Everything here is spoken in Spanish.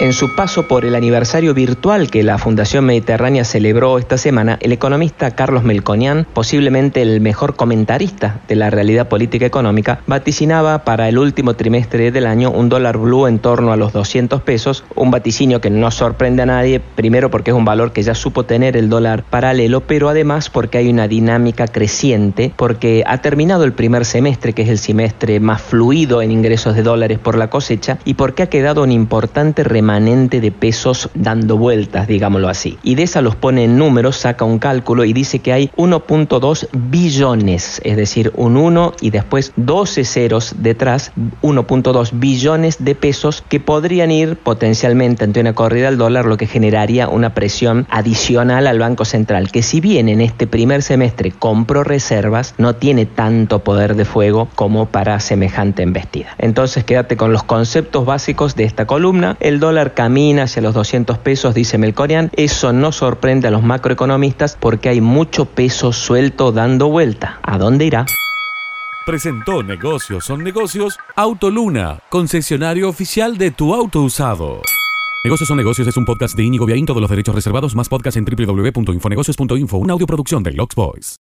En su paso por el aniversario virtual que la Fundación Mediterránea celebró esta semana, el economista Carlos Melconian, posiblemente el mejor comentarista de la realidad política económica, vaticinaba para el último trimestre del año un dólar blue en torno a los 200 pesos, un vaticinio que no sorprende a nadie, primero porque es un valor que ya supo tener el dólar paralelo, pero además porque hay una dinámica creciente, porque ha terminado el primer semestre, que es el semestre más fluido en ingresos de dólares por la cosecha, y porque ha quedado un importante remanente de pesos dando vueltas, digámoslo así. Y de esa los pone en números, saca un cálculo y dice que hay 1.2 billones, es decir, un 1 y después 12 ceros detrás, 1.2 billones de pesos que podrían ir potencialmente ante una corrida al dólar, lo que generaría una presión adicional al Banco Central, que si bien en este primer semestre compró reservas, no tiene tanto poder de fuego como para semejante embestida. Entonces quédate con los conceptos básicos de esta columna. El dólar camina hacia los 200 pesos, dice Melconian. Eso no sorprende a los macroeconomistas porque hay mucho peso suelto dando vuelta. ¿A dónde irá? Presentó Negocios son negocios Autoluna, concesionario oficial de tu auto usado. Negocios son negocios es un podcast de Inigo Viaín, todos los derechos reservados, más podcast en www.infonegocios.info, una audioproducción de Lux Boys.